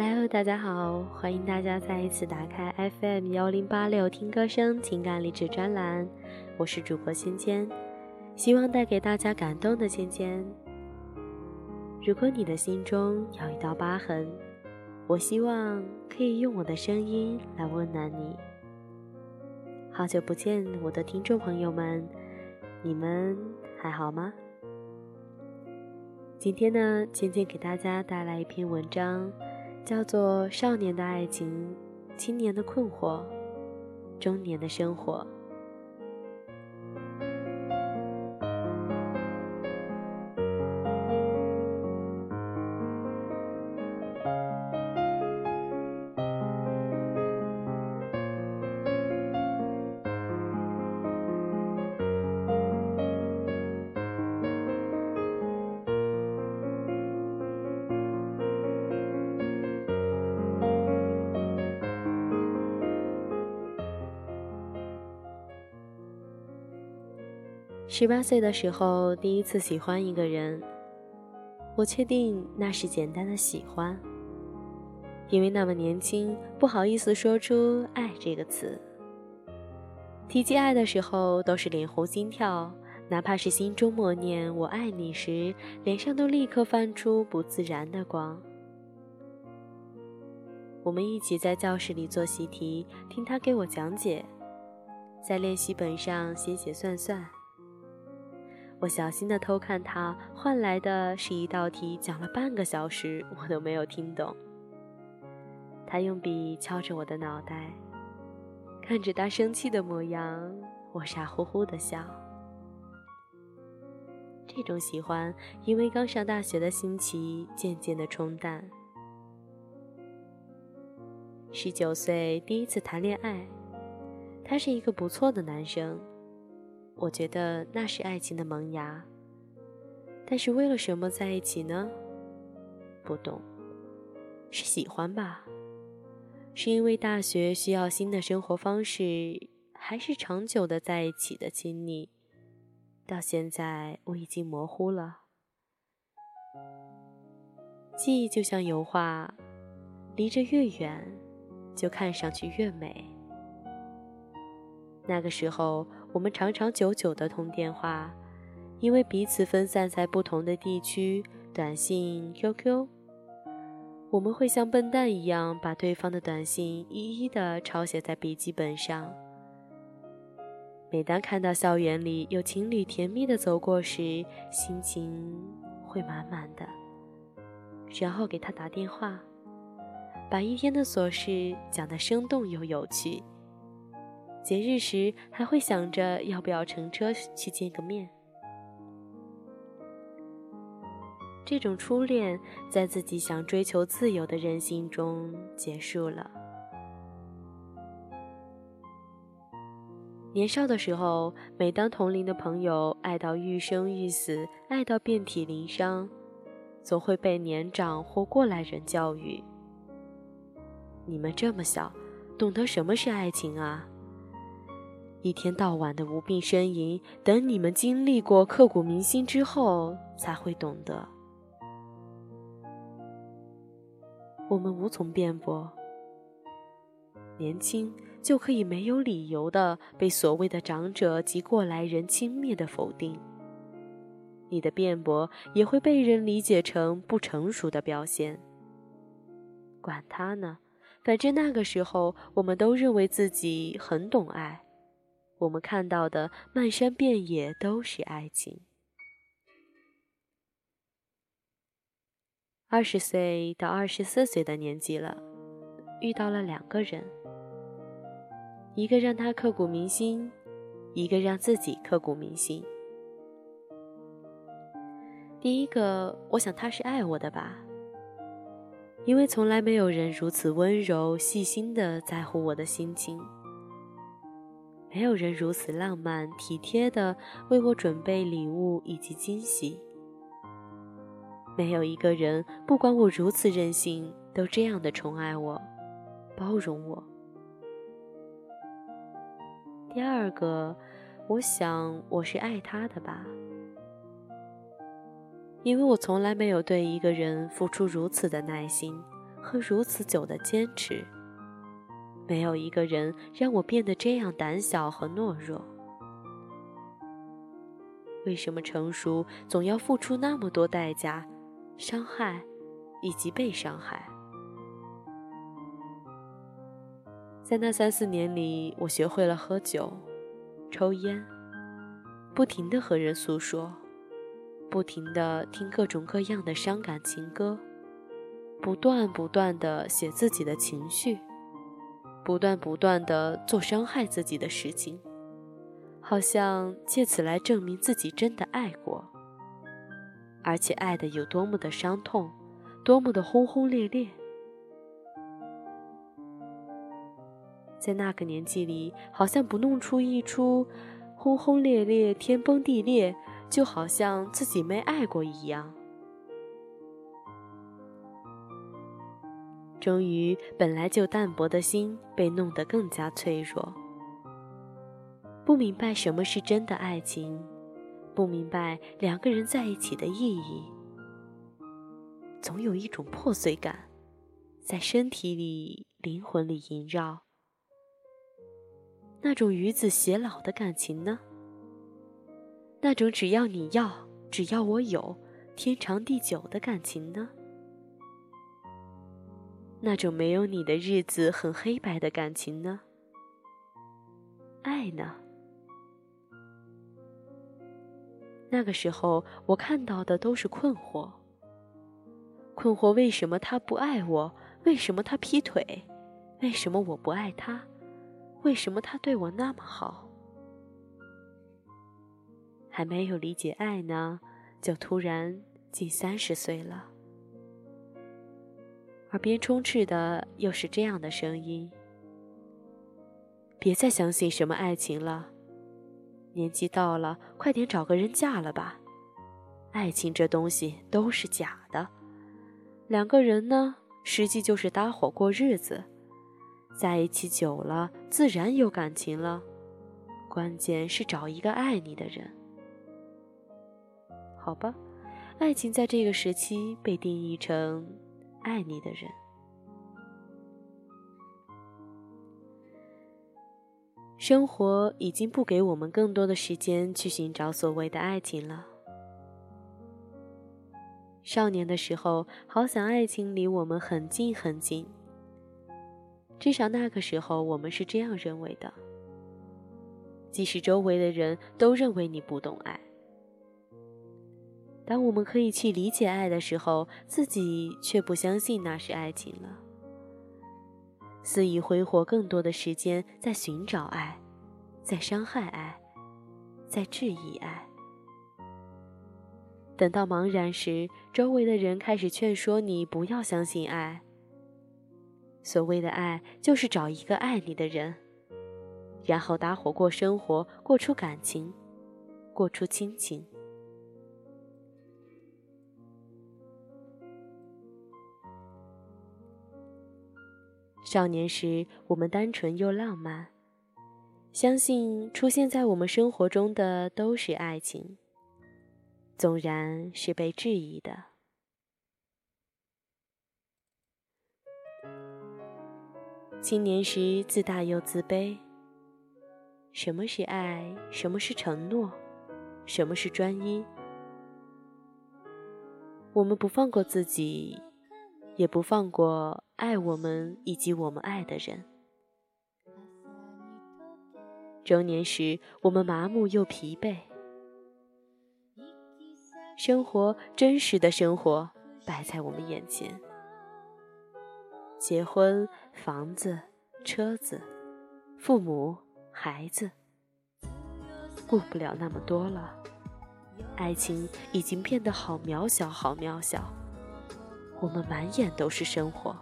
Hello，大家好，欢迎大家再一次打开 FM 幺零八六听歌声情感励志专栏，我是主播芊芊，希望带给大家感动的芊芊。如果你的心中有一道疤痕，我希望可以用我的声音来温暖你。好久不见，我的听众朋友们，你们还好吗？今天呢，芊芊给大家带来一篇文章。叫做少年的爱情，青年的困惑，中年的生活。十八岁的时候，第一次喜欢一个人，我确定那是简单的喜欢，因为那么年轻，不好意思说出“爱”这个词。提及爱的时候，都是脸红心跳，哪怕是心中默念“我爱你”时，脸上都立刻泛出不自然的光。我们一起在教室里做习题，听他给我讲解，在练习本上写写算算。我小心地偷看他，换来的是一道题讲了半个小时，我都没有听懂。他用笔敲着我的脑袋，看着他生气的模样，我傻乎乎的笑。这种喜欢，因为刚上大学的新奇，渐渐的冲淡。十九岁第一次谈恋爱，他是一个不错的男生。我觉得那是爱情的萌芽，但是为了什么在一起呢？不懂，是喜欢吧？是因为大学需要新的生活方式，还是长久的在一起的亲昵？到现在我已经模糊了。记忆就像油画，离着越远，就看上去越美。那个时候，我们长长久久的通电话，因为彼此分散在不同的地区，短信、QQ，我们会像笨蛋一样把对方的短信一一的抄写在笔记本上。每当看到校园里有情侣甜蜜的走过时，心情会满满的，然后给他打电话，把一天的琐事讲得生动又有趣。节日时还会想着要不要乘车去见个面。这种初恋在自己想追求自由的人心中结束了。年少的时候，每当同龄的朋友爱到欲生欲死，爱到遍体鳞伤，总会被年长或过来人教育：“你们这么小，懂得什么是爱情啊？”一天到晚的无病呻吟，等你们经历过刻骨铭心之后，才会懂得。我们无从辩驳。年轻就可以没有理由的被所谓的长者及过来人轻蔑的否定，你的辩驳也会被人理解成不成熟的表现。管他呢，反正那个时候我们都认为自己很懂爱。我们看到的漫山遍野都是爱情。二十岁到二十四岁的年纪了，遇到了两个人，一个让他刻骨铭心，一个让自己刻骨铭心。第一个，我想他是爱我的吧，因为从来没有人如此温柔细心的在乎我的心情。没有人如此浪漫体贴的为我准备礼物以及惊喜。没有一个人，不管我如此任性，都这样的宠爱我、包容我。第二个，我想我是爱他的吧，因为我从来没有对一个人付出如此的耐心和如此久的坚持。没有一个人让我变得这样胆小和懦弱。为什么成熟总要付出那么多代价、伤害以及被伤害？在那三四年里，我学会了喝酒、抽烟，不停的和人诉说，不停的听各种各样的伤感情歌，不断不断的写自己的情绪。不断不断的做伤害自己的事情，好像借此来证明自己真的爱过，而且爱的有多么的伤痛，多么的轰轰烈烈。在那个年纪里，好像不弄出一出轰轰烈烈、天崩地裂，就好像自己没爱过一样。终于，本来就淡薄的心被弄得更加脆弱。不明白什么是真的爱情，不明白两个人在一起的意义，总有一种破碎感，在身体里、灵魂里萦绕。那种与子偕老的感情呢？那种只要你要，只要我有，天长地久的感情呢？那种没有你的日子很黑白的感情呢？爱呢？那个时候我看到的都是困惑，困惑为什么他不爱我？为什么他劈腿？为什么我不爱他？为什么他对我那么好？还没有理解爱呢，就突然近三十岁了。耳边充斥的又是这样的声音：“别再相信什么爱情了，年纪到了，快点找个人嫁了吧。爱情这东西都是假的，两个人呢，实际就是搭伙过日子，在一起久了，自然有感情了。关键是找一个爱你的人。好吧，爱情在这个时期被定义成……”爱你的人，生活已经不给我们更多的时间去寻找所谓的爱情了。少年的时候，好想爱情离我们很近很近，至少那个时候我们是这样认为的。即使周围的人都认为你不懂爱。当我们可以去理解爱的时候，自己却不相信那是爱情了，肆意挥霍更多的时间在寻找爱，在伤害爱，在质疑爱。等到茫然时，周围的人开始劝说你不要相信爱。所谓的爱，就是找一个爱你的人，然后搭伙过生活，过出感情，过出亲情。少年时，我们单纯又浪漫，相信出现在我们生活中的都是爱情，纵然是被质疑的。青年时自大又自卑，什么是爱？什么是承诺？什么是专一？我们不放过自己。也不放过爱我们以及我们爱的人。中年时，我们麻木又疲惫，生活真实的生活摆在我们眼前：结婚、房子、车子、父母、孩子，顾不了那么多了。爱情已经变得好渺小，好渺小。我们满眼都是生活。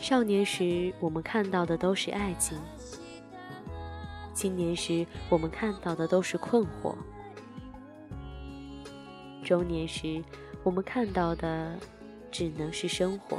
少年时，我们看到的都是爱情；青年时，我们看到的都是困惑；中年时，我们看到的只能是生活。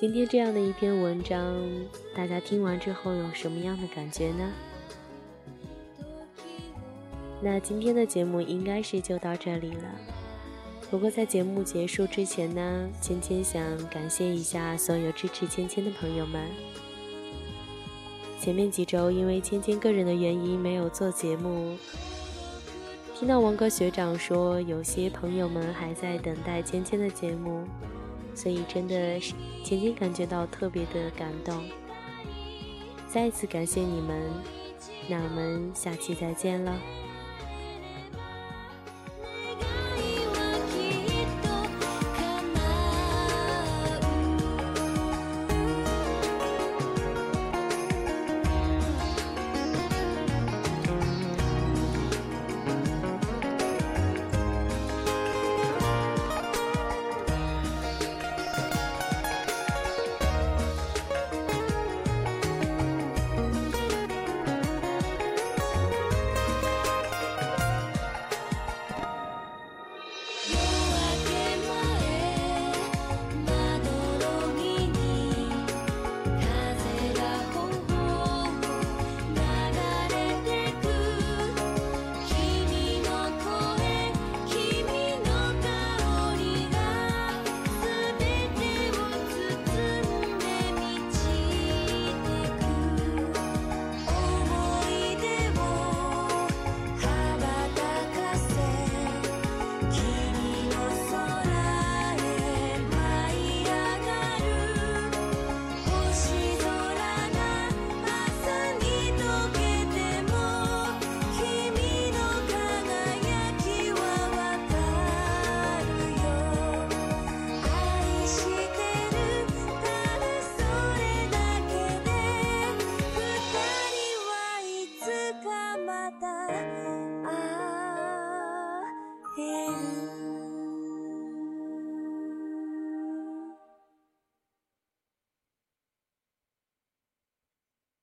今天这样的一篇文章，大家听完之后有什么样的感觉呢？那今天的节目应该是就到这里了。不过在节目结束之前呢，芊芊想感谢一下所有支持芊芊的朋友们。前面几周因为芊芊个人的原因没有做节目，听到王哥学长说有些朋友们还在等待芊芊的节目，所以真的是仅仅感觉到特别的感动。再次感谢你们，那我们下期再见了。